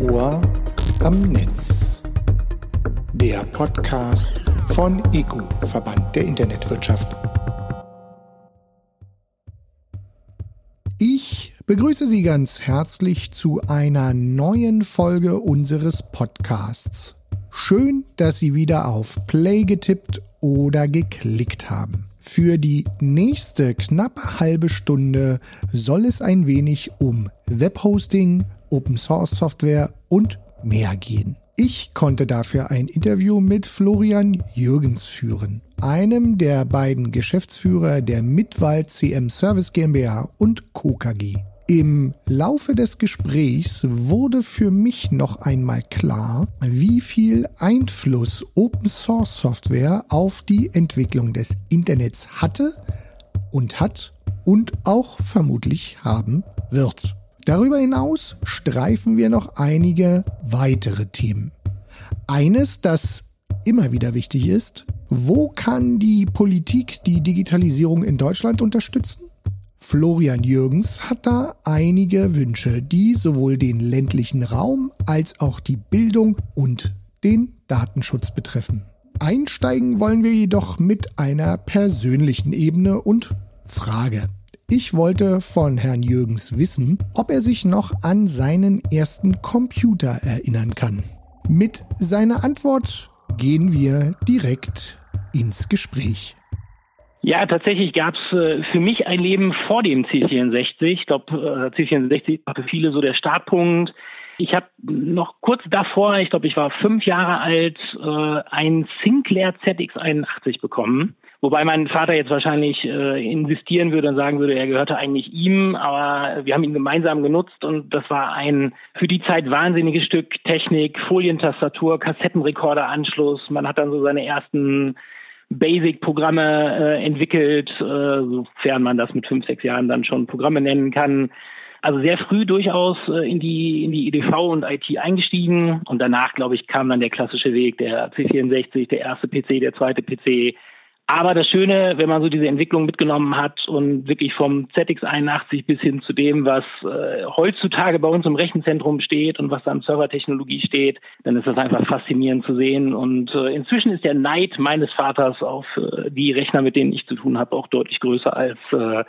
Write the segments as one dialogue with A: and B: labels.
A: Ohr am Netz. Der Podcast von EGU, Verband der Internetwirtschaft. Ich begrüße Sie ganz herzlich zu einer neuen Folge unseres Podcasts. Schön, dass Sie wieder auf Play getippt oder geklickt haben. Für die nächste knappe halbe Stunde soll es ein wenig um Webhosting, Open Source Software und mehr gehen. Ich konnte dafür ein Interview mit Florian Jürgens führen, einem der beiden Geschäftsführer der Mitwald CM Service GmbH und Co. KG. Im Laufe des Gesprächs wurde für mich noch einmal klar, wie viel Einfluss Open Source Software auf die Entwicklung des Internets hatte und hat und auch vermutlich haben wird. Darüber hinaus streifen wir noch einige weitere Themen. Eines, das immer wieder wichtig ist, wo kann die Politik die Digitalisierung in Deutschland unterstützen? Florian Jürgens hat da einige Wünsche, die sowohl den ländlichen Raum als auch die Bildung und den Datenschutz betreffen. Einsteigen wollen wir jedoch mit einer persönlichen Ebene und Frage. Ich wollte von Herrn Jürgens wissen, ob er sich noch an seinen ersten Computer erinnern kann. Mit seiner Antwort gehen wir direkt ins Gespräch.
B: Ja, tatsächlich gab es äh, für mich ein Leben vor dem C64. Ich glaube, äh, C64 war für viele so der Startpunkt. Ich habe noch kurz davor, ich glaube, ich war fünf Jahre alt, äh, ein Sinclair ZX81 bekommen. Wobei mein Vater jetzt wahrscheinlich äh, investieren würde und sagen würde, er gehörte eigentlich ihm, aber wir haben ihn gemeinsam genutzt und das war ein für die Zeit wahnsinniges Stück Technik, Folientastatur, Kassettenrekorderanschluss. Man hat dann so seine ersten Basic-Programme äh, entwickelt, äh, sofern man das mit fünf, sechs Jahren dann schon Programme nennen kann. Also sehr früh durchaus äh, in die in die EDV und IT eingestiegen und danach, glaube ich, kam dann der klassische Weg, der C64, der erste PC, der zweite PC, aber das Schöne, wenn man so diese Entwicklung mitgenommen hat und wirklich vom ZX81 bis hin zu dem, was äh, heutzutage bei uns im Rechenzentrum steht und was da an Servertechnologie steht, dann ist das einfach faszinierend zu sehen. Und äh, inzwischen ist der Neid meines Vaters auf äh, die Rechner, mit denen ich zu tun habe, auch deutlich größer als äh,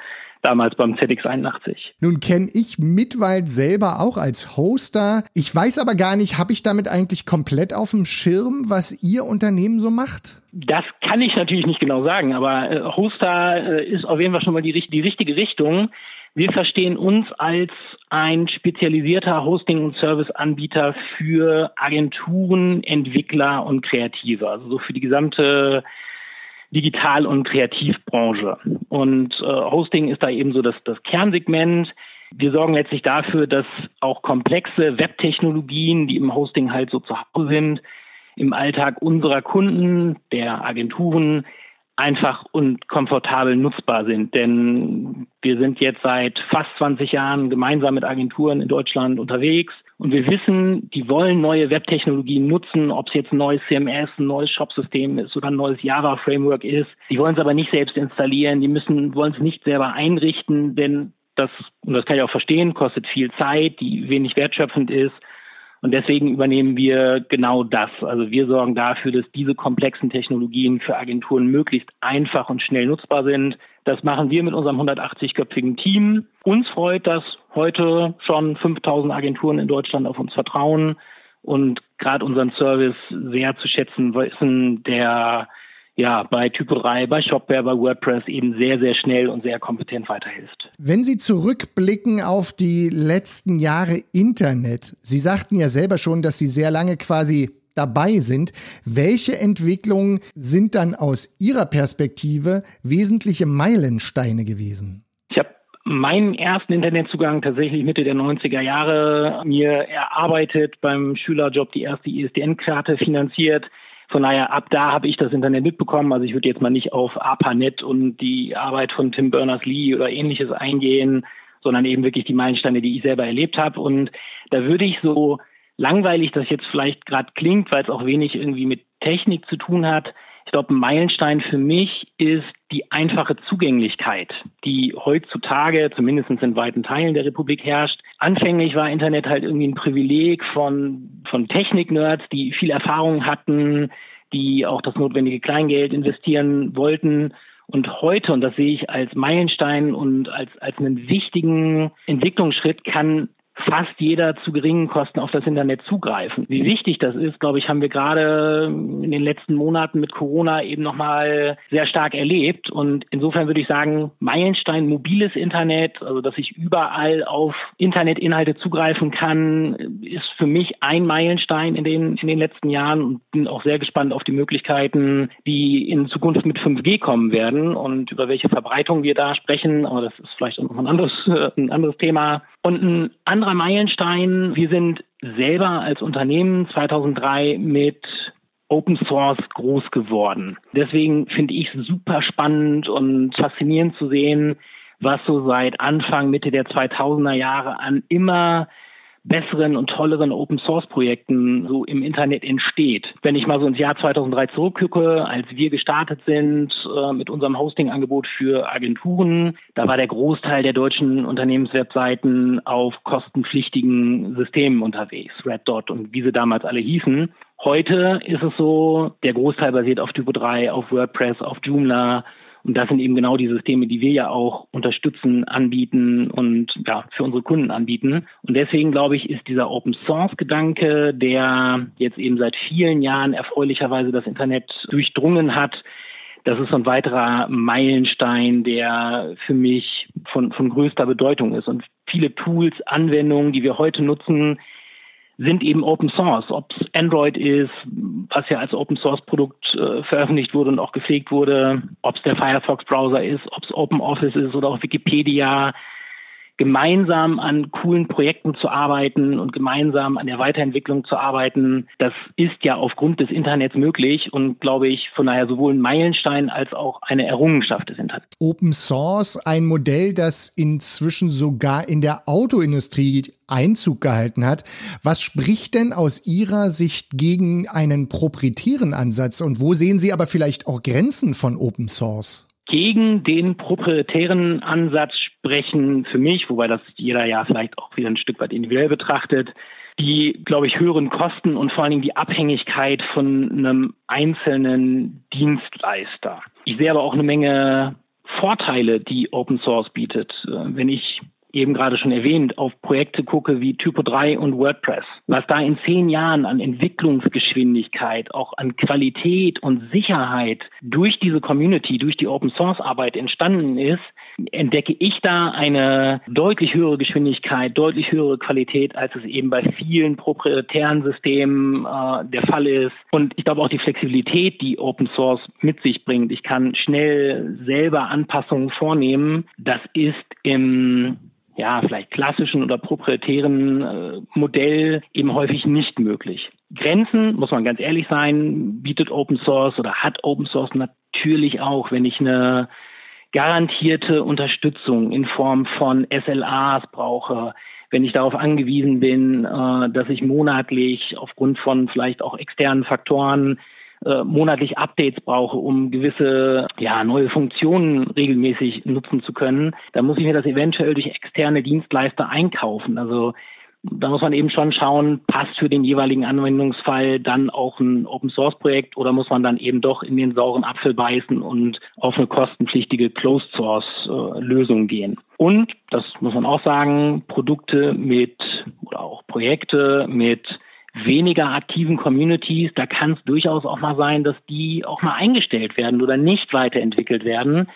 B: damals beim ZX81.
A: Nun kenne ich Mitwald selber auch als Hoster. Ich weiß aber gar nicht, habe ich damit eigentlich komplett auf dem Schirm, was Ihr Unternehmen so macht?
B: Das kann ich natürlich nicht genau sagen, aber äh, Hoster äh, ist auf jeden Fall schon mal die, die richtige Richtung. Wir verstehen uns als ein spezialisierter Hosting- und Serviceanbieter für Agenturen, Entwickler und Kreative, also so für die gesamte Digital- und Kreativbranche. Und äh, Hosting ist da eben so das, das Kernsegment. Wir sorgen letztlich dafür, dass auch komplexe Webtechnologien, die im Hosting halt so zu Hause sind, im Alltag unserer Kunden, der Agenturen, einfach und komfortabel nutzbar sind. Denn wir sind jetzt seit fast 20 Jahren gemeinsam mit Agenturen in Deutschland unterwegs und wir wissen, die wollen neue Webtechnologien nutzen, ob es jetzt ein neues CMS, ein neues Shopsystem ist oder ein neues Java-Framework ist. Die wollen es aber nicht selbst installieren, die müssen, wollen es nicht selber einrichten, denn das, und das kann ich auch verstehen, kostet viel Zeit, die wenig wertschöpfend ist. Und deswegen übernehmen wir genau das. Also wir sorgen dafür, dass diese komplexen Technologien für Agenturen möglichst einfach und schnell nutzbar sind. Das machen wir mit unserem 180-köpfigen Team. Uns freut, dass heute schon 5000 Agenturen in Deutschland auf uns vertrauen und gerade unseren Service sehr zu schätzen wissen, der ja, bei Typerei, bei Shopware, bei WordPress eben sehr, sehr schnell und sehr kompetent weiterhilft.
A: Wenn Sie zurückblicken auf die letzten Jahre Internet, Sie sagten ja selber schon, dass Sie sehr lange quasi dabei sind. Welche Entwicklungen sind dann aus Ihrer Perspektive wesentliche Meilensteine gewesen?
B: Ich habe meinen ersten Internetzugang tatsächlich Mitte der 90er Jahre mir erarbeitet, beim Schülerjob die erste ISDN-Karte finanziert von daher, ab da habe ich das Internet mitbekommen. Also ich würde jetzt mal nicht auf ARPANET und die Arbeit von Tim Berners-Lee oder ähnliches eingehen, sondern eben wirklich die Meilensteine, die ich selber erlebt habe. Und da würde ich so langweilig das jetzt vielleicht gerade klingt, weil es auch wenig irgendwie mit Technik zu tun hat, Ich glaube, ein Meilenstein für mich ist die einfache Zugänglichkeit, die heutzutage, zumindest in weiten Teilen der Republik herrscht. Anfänglich war Internet halt irgendwie ein Privileg von, von Technik-Nerds, die viel Erfahrung hatten, die auch das notwendige Kleingeld investieren wollten. Und heute, und das sehe ich als Meilenstein und als, als einen wichtigen Entwicklungsschritt, kann fast jeder zu geringen Kosten auf das Internet zugreifen. Wie wichtig das ist, glaube ich, haben wir gerade in den letzten Monaten mit Corona eben nochmal sehr stark erlebt. Und insofern würde ich sagen, Meilenstein mobiles Internet, also dass ich überall auf Internetinhalte zugreifen kann, ist für mich ein Meilenstein in den, in den letzten Jahren und bin auch sehr gespannt auf die Möglichkeiten, die in Zukunft mit 5G kommen werden und über welche Verbreitung wir da sprechen. Aber das ist vielleicht auch noch ein anderes, ein anderes Thema. Und ein anderer Meilenstein, wir sind selber als Unternehmen 2003 mit Open Source groß geworden. Deswegen finde ich es super spannend und faszinierend zu sehen, was so seit Anfang, Mitte der 2000er Jahre an immer besseren und tolleren Open Source Projekten so im Internet entsteht. Wenn ich mal so ins Jahr 2003 zurückgucke, als wir gestartet sind äh, mit unserem Hosting-Angebot für Agenturen, da war der Großteil der deutschen Unternehmenswebseiten auf kostenpflichtigen Systemen unterwegs, Red Dot und wie sie damals alle hießen. Heute ist es so, der Großteil basiert auf Typo 3, auf WordPress, auf Joomla, und das sind eben genau die Systeme, die wir ja auch unterstützen, anbieten und ja, für unsere Kunden anbieten. Und deswegen glaube ich, ist dieser Open Source Gedanke, der jetzt eben seit vielen Jahren erfreulicherweise das Internet durchdrungen hat, das ist so ein weiterer Meilenstein, der für mich von, von größter Bedeutung ist. Und viele Tools, Anwendungen, die wir heute nutzen, sind eben Open Source. Ob es Android ist, was ja als Open Source Produkt äh, veröffentlicht wurde und auch gepflegt wurde, ob es der Firefox Browser ist, ob es Open Office ist oder auch Wikipedia, gemeinsam an coolen Projekten zu arbeiten und gemeinsam an der Weiterentwicklung zu arbeiten, das ist ja aufgrund des Internets möglich und glaube ich von daher sowohl ein Meilenstein als auch eine Errungenschaft des Internets.
A: Open Source, ein Modell, das inzwischen sogar in der Autoindustrie Einzug gehalten hat. Was spricht denn aus Ihrer Sicht gegen einen proprietären Ansatz und wo sehen Sie aber vielleicht auch Grenzen von Open Source?
B: Gegen den proprietären Ansatz sprechen für mich, wobei das jeder ja vielleicht auch wieder ein Stück weit individuell betrachtet, die, glaube ich, höheren Kosten und vor allen Dingen die Abhängigkeit von einem einzelnen Dienstleister. Ich sehe aber auch eine Menge Vorteile, die Open Source bietet. Wenn ich eben gerade schon erwähnt, auf Projekte gucke wie Typo 3 und WordPress, was da in zehn Jahren an Entwicklungsgeschwindigkeit, auch an Qualität und Sicherheit durch diese Community, durch die Open Source Arbeit entstanden ist, entdecke ich da eine deutlich höhere Geschwindigkeit, deutlich höhere Qualität, als es eben bei vielen proprietären Systemen äh, der Fall ist. Und ich glaube auch die Flexibilität, die Open Source mit sich bringt. Ich kann schnell selber Anpassungen vornehmen. Das ist im ja, vielleicht klassischen oder proprietären äh, Modell eben häufig nicht möglich. Grenzen, muss man ganz ehrlich sein, bietet Open Source oder hat Open Source natürlich auch, wenn ich eine garantierte Unterstützung in Form von SLAs brauche, wenn ich darauf angewiesen bin, äh, dass ich monatlich aufgrund von vielleicht auch externen Faktoren äh, monatlich Updates brauche, um gewisse ja, neue Funktionen regelmäßig nutzen zu können, dann muss ich mir das eventuell durch externe Dienstleister einkaufen. Also da muss man eben schon schauen, passt für den jeweiligen Anwendungsfall dann auch ein Open Source Projekt oder muss man dann eben doch in den sauren Apfel beißen und auf eine kostenpflichtige Closed Source Lösung gehen. Und, das muss man auch sagen, Produkte mit oder auch Projekte mit weniger aktiven Communities, da kann es durchaus auch mal sein, dass die auch mal eingestellt werden oder nicht weiterentwickelt werden,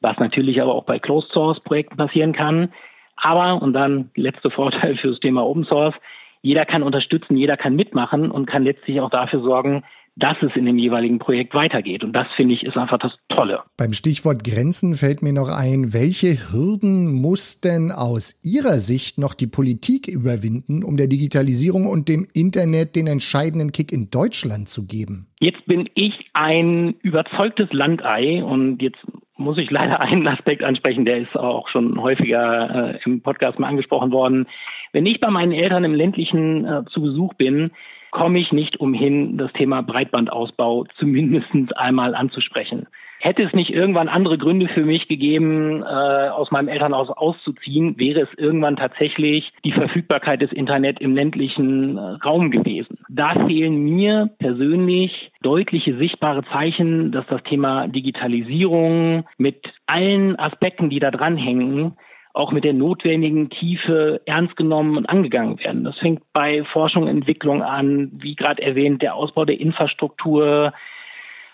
B: was natürlich aber auch bei Closed Source Projekten passieren kann. Aber, und dann letzte Vorteil für das Thema Open Source, jeder kann unterstützen, jeder kann mitmachen und kann letztlich auch dafür sorgen, dass es in dem jeweiligen Projekt weitergeht. Und das finde ich ist einfach das Tolle.
A: Beim Stichwort Grenzen fällt mir noch ein, welche Hürden muss denn aus Ihrer Sicht noch die Politik überwinden, um der Digitalisierung und dem Internet den entscheidenden Kick in Deutschland zu geben?
B: Jetzt bin ich ein überzeugtes Landei und jetzt muss ich leider einen Aspekt ansprechen, der ist auch schon häufiger äh, im Podcast mal angesprochen worden. Wenn ich bei meinen Eltern im ländlichen äh, zu Besuch bin, komme ich nicht umhin, das Thema Breitbandausbau zumindest einmal anzusprechen. Hätte es nicht irgendwann andere Gründe für mich gegeben, äh, aus meinem Elternhaus auszuziehen, wäre es irgendwann tatsächlich die Verfügbarkeit des Internet im ländlichen äh, Raum gewesen. Da fehlen mir persönlich deutliche sichtbare Zeichen, dass das Thema Digitalisierung mit allen Aspekten, die da dranhängen, auch mit der notwendigen Tiefe ernst genommen und angegangen werden. Das fängt bei Forschung und Entwicklung an, wie gerade erwähnt, der Ausbau der Infrastruktur,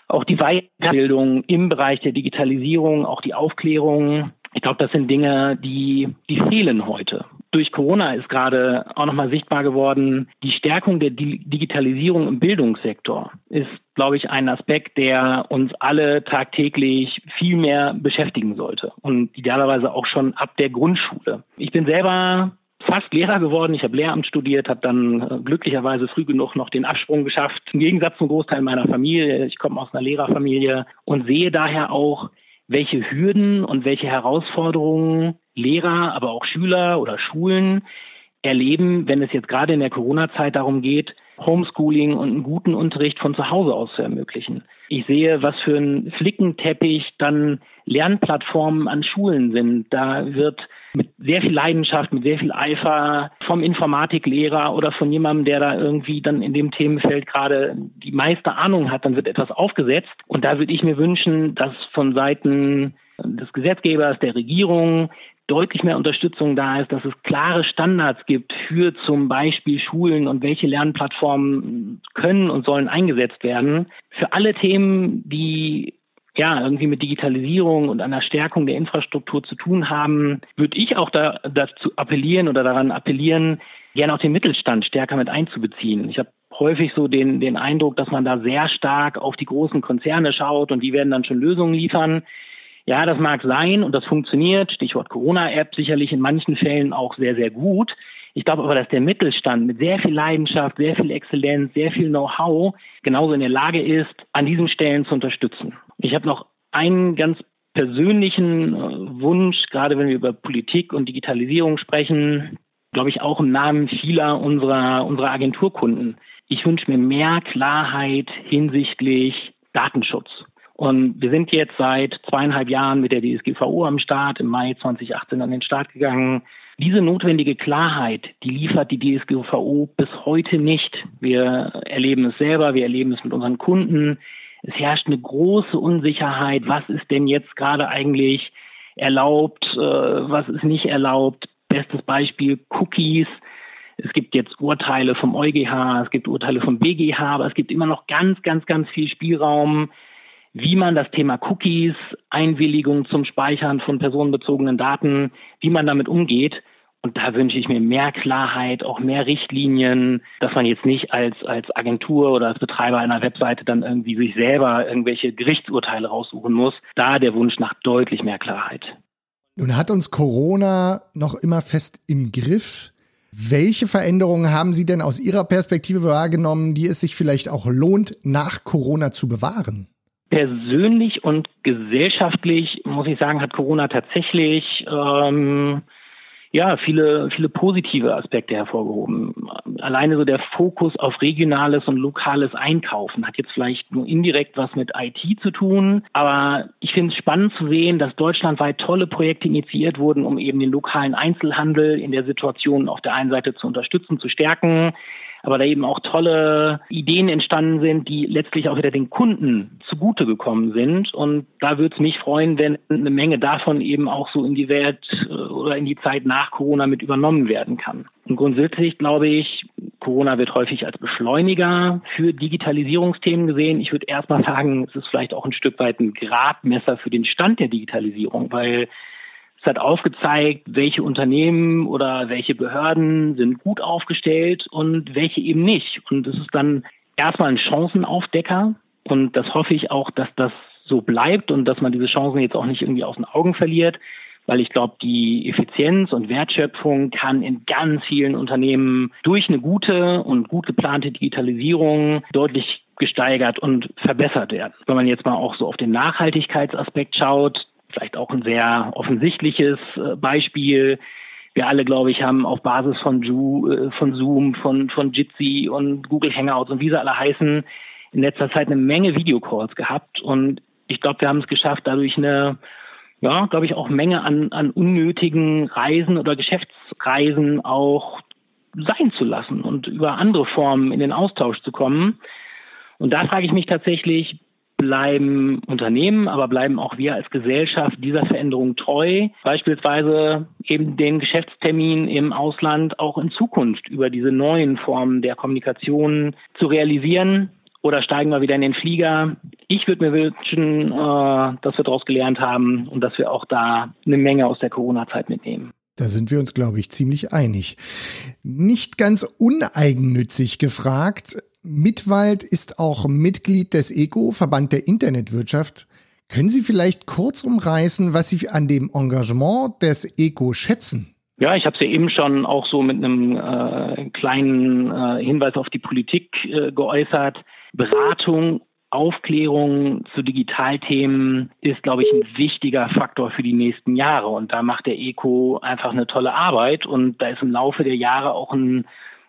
B: auch die Weiterbildung im Bereich der Digitalisierung, auch die Aufklärung. Ich glaube, das sind Dinge, die, die fehlen heute. Durch Corona ist gerade auch nochmal sichtbar geworden, die Stärkung der Digitalisierung im Bildungssektor ist, glaube ich, ein Aspekt, der uns alle tagtäglich viel mehr beschäftigen sollte und idealerweise auch schon ab der Grundschule. Ich bin selber fast Lehrer geworden. Ich habe Lehramt studiert, habe dann äh, glücklicherweise früh genug noch den Absprung geschafft. Im Gegensatz zum Großteil meiner Familie. Ich komme aus einer Lehrerfamilie und sehe daher auch, welche Hürden und welche Herausforderungen Lehrer, aber auch Schüler oder Schulen erleben, wenn es jetzt gerade in der Corona-Zeit darum geht, Homeschooling und einen guten Unterricht von zu Hause aus zu ermöglichen. Ich sehe, was für ein Flickenteppich dann Lernplattformen an Schulen sind. Da wird mit sehr viel Leidenschaft, mit sehr viel Eifer vom Informatiklehrer oder von jemandem, der da irgendwie dann in dem Themenfeld gerade die meiste Ahnung hat, dann wird etwas aufgesetzt. Und da würde ich mir wünschen, dass von Seiten des Gesetzgebers, der Regierung, deutlich mehr Unterstützung da ist, dass es klare Standards gibt für zum Beispiel Schulen und welche Lernplattformen können und sollen eingesetzt werden. Für alle Themen, die ja, irgendwie mit Digitalisierung und einer Stärkung der Infrastruktur zu tun haben, würde ich auch da, dazu appellieren oder daran appellieren, gerne auch den Mittelstand stärker mit einzubeziehen. Ich habe häufig so den, den Eindruck, dass man da sehr stark auf die großen Konzerne schaut und die werden dann schon Lösungen liefern. Ja, das mag sein und das funktioniert. Stichwort Corona-App sicherlich in manchen Fällen auch sehr, sehr gut. Ich glaube aber, dass der Mittelstand mit sehr viel Leidenschaft, sehr viel Exzellenz, sehr viel Know-how genauso in der Lage ist, an diesen Stellen zu unterstützen. Ich habe noch einen ganz persönlichen äh, Wunsch, gerade wenn wir über Politik und Digitalisierung sprechen, glaube ich auch im Namen vieler unserer, unserer Agenturkunden. Ich wünsche mir mehr Klarheit hinsichtlich Datenschutz. Und wir sind jetzt seit zweieinhalb Jahren mit der DSGVO am Start, im Mai 2018 an den Start gegangen. Diese notwendige Klarheit, die liefert die DSGVO bis heute nicht. Wir erleben es selber, wir erleben es mit unseren Kunden. Es herrscht eine große Unsicherheit. Was ist denn jetzt gerade eigentlich erlaubt? Äh, was ist nicht erlaubt? Bestes Beispiel Cookies. Es gibt jetzt Urteile vom EuGH, es gibt Urteile vom BGH, aber es gibt immer noch ganz, ganz, ganz viel Spielraum wie man das Thema Cookies, Einwilligung zum Speichern von personenbezogenen Daten, wie man damit umgeht. Und da wünsche ich mir mehr Klarheit, auch mehr Richtlinien, dass man jetzt nicht als, als Agentur oder als Betreiber einer Webseite dann irgendwie sich selber irgendwelche Gerichtsurteile raussuchen muss. Da der Wunsch nach deutlich mehr Klarheit.
A: Nun hat uns Corona noch immer fest im Griff. Welche Veränderungen haben Sie denn aus Ihrer Perspektive wahrgenommen, die es sich vielleicht auch lohnt, nach Corona zu bewahren?
B: persönlich und gesellschaftlich, muss ich sagen, hat Corona tatsächlich ähm, ja viele, viele positive Aspekte hervorgehoben. Alleine so der Fokus auf regionales und lokales Einkaufen hat jetzt vielleicht nur indirekt was mit IT zu tun, aber ich finde es spannend zu sehen, dass deutschlandweit tolle Projekte initiiert wurden, um eben den lokalen Einzelhandel in der Situation auf der einen Seite zu unterstützen, zu stärken aber da eben auch tolle Ideen entstanden sind, die letztlich auch wieder den Kunden zugute gekommen sind. Und da würde es mich freuen, wenn eine Menge davon eben auch so in die Welt äh, oder in die Zeit nach Corona mit übernommen werden kann. Und grundsätzlich glaube ich, Corona wird häufig als Beschleuniger für Digitalisierungsthemen gesehen. Ich würde erstmal sagen, es ist vielleicht auch ein Stück weit ein Gradmesser für den Stand der Digitalisierung, weil es hat aufgezeigt, welche Unternehmen oder welche Behörden sind gut aufgestellt und welche eben nicht. Und es ist dann erstmal ein Chancenaufdecker. Und das hoffe ich auch, dass das so bleibt und dass man diese Chancen jetzt auch nicht irgendwie aus den Augen verliert. Weil ich glaube, die Effizienz und Wertschöpfung kann in ganz vielen Unternehmen durch eine gute und gut geplante Digitalisierung deutlich gesteigert und verbessert werden. Wenn man jetzt mal auch so auf den Nachhaltigkeitsaspekt schaut, vielleicht auch ein sehr offensichtliches äh, Beispiel. wir alle, glaube ich, haben auf Basis von, Ju, äh, von Zoom, von, von Jitsi und Google Hangouts und wie sie alle heißen, in letzter Zeit eine Menge Videocalls gehabt. Und ich glaube, wir haben es geschafft, dadurch eine, ja, glaube ich, auch Menge an, an unnötigen Reisen oder Geschäftsreisen auch sein zu lassen und über andere Formen in den Austausch zu kommen. Und da frage ich mich tatsächlich, bleiben Unternehmen, aber bleiben auch wir als Gesellschaft dieser Veränderung treu, beispielsweise eben den Geschäftstermin im Ausland auch in Zukunft über diese neuen Formen der Kommunikation zu realisieren. Oder steigen wir wieder in den Flieger? Ich würde mir wünschen, äh, dass wir daraus gelernt haben und dass wir auch da eine Menge aus der Corona-Zeit mitnehmen.
A: Da sind wir uns, glaube ich, ziemlich einig. Nicht ganz uneigennützig gefragt. Mittwald ist auch Mitglied des ECO, Verband der Internetwirtschaft. Können Sie vielleicht kurz umreißen, was Sie an dem Engagement des ECO schätzen?
B: Ja, ich habe es ja eben schon auch so mit einem äh, kleinen äh, Hinweis auf die Politik äh, geäußert. Beratung Aufklärung zu Digitalthemen ist, glaube ich, ein wichtiger Faktor für die nächsten Jahre. Und da macht der ECO einfach eine tolle Arbeit. Und da ist im Laufe der Jahre auch ein,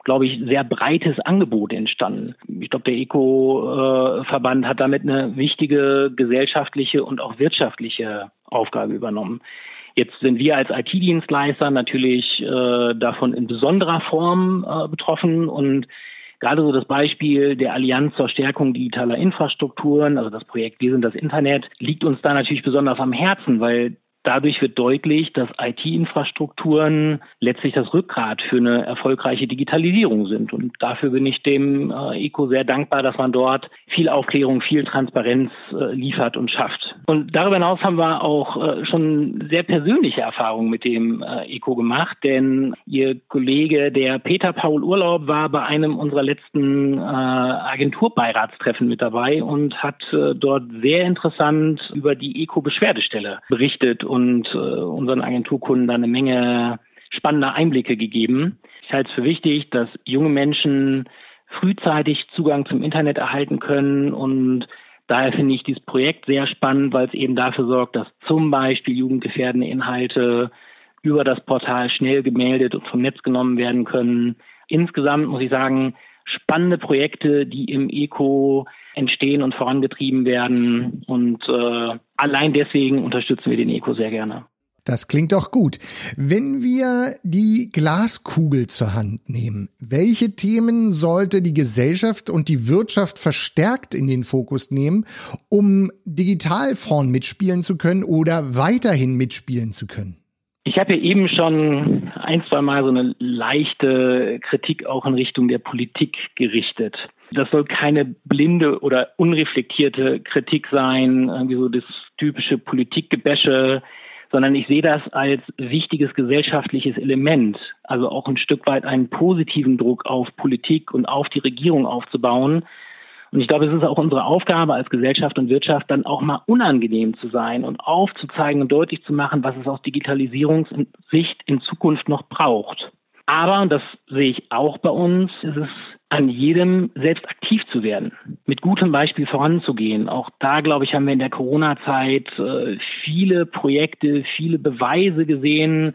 B: glaube ich, sehr breites Angebot entstanden. Ich glaube, der ECO-Verband hat damit eine wichtige gesellschaftliche und auch wirtschaftliche Aufgabe übernommen. Jetzt sind wir als IT-Dienstleister natürlich äh, davon in besonderer Form äh, betroffen und Gerade so das Beispiel der Allianz zur Stärkung digitaler Infrastrukturen, also das Projekt Wir sind das Internet, liegt uns da natürlich besonders am Herzen, weil Dadurch wird deutlich, dass IT-Infrastrukturen letztlich das Rückgrat für eine erfolgreiche Digitalisierung sind. Und dafür bin ich dem äh, ECO sehr dankbar, dass man dort viel Aufklärung, viel Transparenz äh, liefert und schafft. Und darüber hinaus haben wir auch äh, schon sehr persönliche Erfahrungen mit dem äh, ECO gemacht, denn Ihr Kollege, der Peter Paul Urlaub, war bei einem unserer letzten äh, Agenturbeiratstreffen mit dabei und hat äh, dort sehr interessant über die ECO-Beschwerdestelle berichtet äh, unseren Agenturkunden da eine Menge spannender Einblicke gegeben. Ich halte es für wichtig, dass junge Menschen frühzeitig Zugang zum Internet erhalten können und daher finde ich dieses Projekt sehr spannend, weil es eben dafür sorgt, dass zum Beispiel jugendgefährdende Inhalte über das Portal schnell gemeldet und vom Netz genommen werden können. Insgesamt muss ich sagen, spannende Projekte, die im Eco entstehen und vorangetrieben werden. Und äh, allein deswegen unterstützen wir den Eco sehr gerne.
A: Das klingt doch gut. Wenn wir die Glaskugel zur Hand nehmen, welche Themen sollte die Gesellschaft und die Wirtschaft verstärkt in den Fokus nehmen, um digital vorn mitspielen zu können oder weiterhin mitspielen zu können?
B: Ich habe ja eben schon ein, zwei Mal so eine leichte Kritik auch in Richtung der Politik gerichtet. Das soll keine blinde oder unreflektierte Kritik sein, wie so das typische Politikgebäsche, sondern ich sehe das als wichtiges gesellschaftliches Element, also auch ein Stück weit einen positiven Druck auf Politik und auf die Regierung aufzubauen, und ich glaube, es ist auch unsere Aufgabe als Gesellschaft und Wirtschaft, dann auch mal unangenehm zu sein und aufzuzeigen und deutlich zu machen, was es aus Digitalisierungssicht in Zukunft noch braucht. Aber, und das sehe ich auch bei uns, ist es an jedem selbst aktiv zu werden, mit gutem Beispiel voranzugehen. Auch da, glaube ich, haben wir in der Corona-Zeit äh, viele Projekte, viele Beweise gesehen,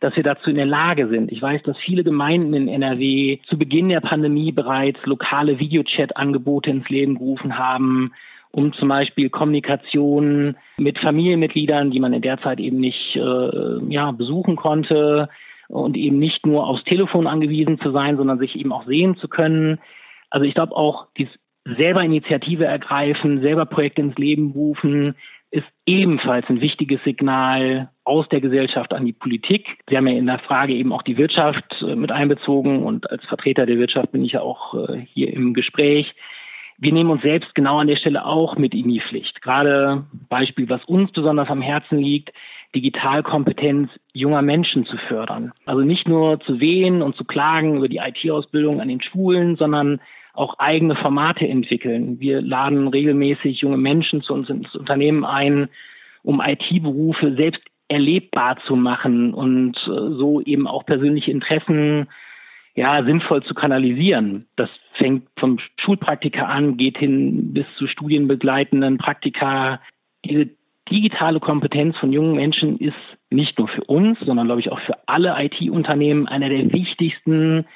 B: dass wir dazu in der Lage sind. Ich weiß, dass viele Gemeinden in NRW zu Beginn der Pandemie bereits lokale Videochat-Angebote ins Leben gerufen haben, um zum Beispiel Kommunikation mit Familienmitgliedern, die man in der Zeit eben nicht äh, ja, besuchen konnte und eben nicht nur aufs Telefon angewiesen zu sein, sondern sich eben auch sehen zu können. Also ich glaube auch, dieses selber Initiative ergreifen, selber Projekte ins Leben rufen, ist ebenfalls ein wichtiges Signal aus der Gesellschaft an die Politik. Sie haben ja in der Frage eben auch die Wirtschaft äh, mit einbezogen und als Vertreter der Wirtschaft bin ich ja auch äh, hier im Gespräch. Wir nehmen uns selbst genau an der Stelle auch mit in die Pflicht. Gerade Beispiel, was uns besonders am Herzen liegt, Digitalkompetenz junger Menschen zu fördern. Also nicht nur zu wehen und zu klagen über die IT-Ausbildung an den Schulen, sondern auch eigene Formate entwickeln. Wir laden regelmäßig junge Menschen zu uns ins Unternehmen ein, um IT-Berufe selbst erlebbar zu machen und äh, so eben auch persönliche Interessen ja sinnvoll zu kanalisieren. Das fängt vom Schulpraktiker an, geht hin bis zu studienbegleitenden Praktika. Diese digitale Kompetenz von jungen Menschen ist nicht nur für uns, sondern glaube ich auch für alle IT-Unternehmen einer der wichtigsten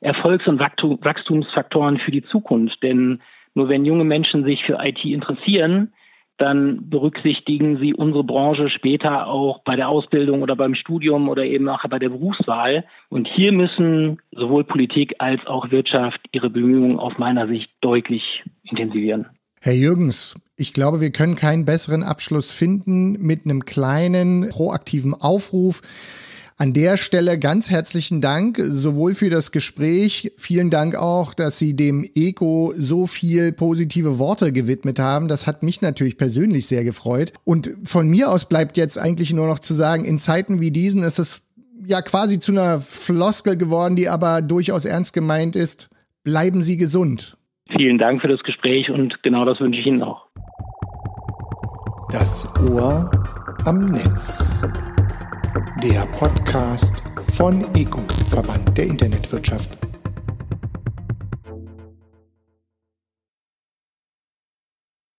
B: Erfolgs- und Wachstumsfaktoren für die Zukunft. Denn nur wenn junge Menschen sich für IT interessieren, dann berücksichtigen sie unsere Branche später auch bei der Ausbildung oder beim Studium oder eben auch bei der Berufswahl. Und hier müssen sowohl Politik als auch Wirtschaft ihre Bemühungen aus meiner Sicht deutlich intensivieren.
A: Herr Jürgens, ich glaube, wir können keinen besseren Abschluss finden mit einem kleinen proaktiven Aufruf. An der Stelle ganz herzlichen Dank, sowohl für das Gespräch, vielen Dank auch, dass Sie dem Eco so viel positive Worte gewidmet haben. Das hat mich natürlich persönlich sehr gefreut. Und von mir aus bleibt jetzt eigentlich nur noch zu sagen, in Zeiten wie diesen ist es ja quasi zu einer Floskel geworden, die aber durchaus ernst gemeint ist. Bleiben Sie gesund.
B: Vielen Dank für das Gespräch und genau das wünsche ich Ihnen auch.
A: Das Ohr am Netz. Der Podcast von EGU, Verband der Internetwirtschaft.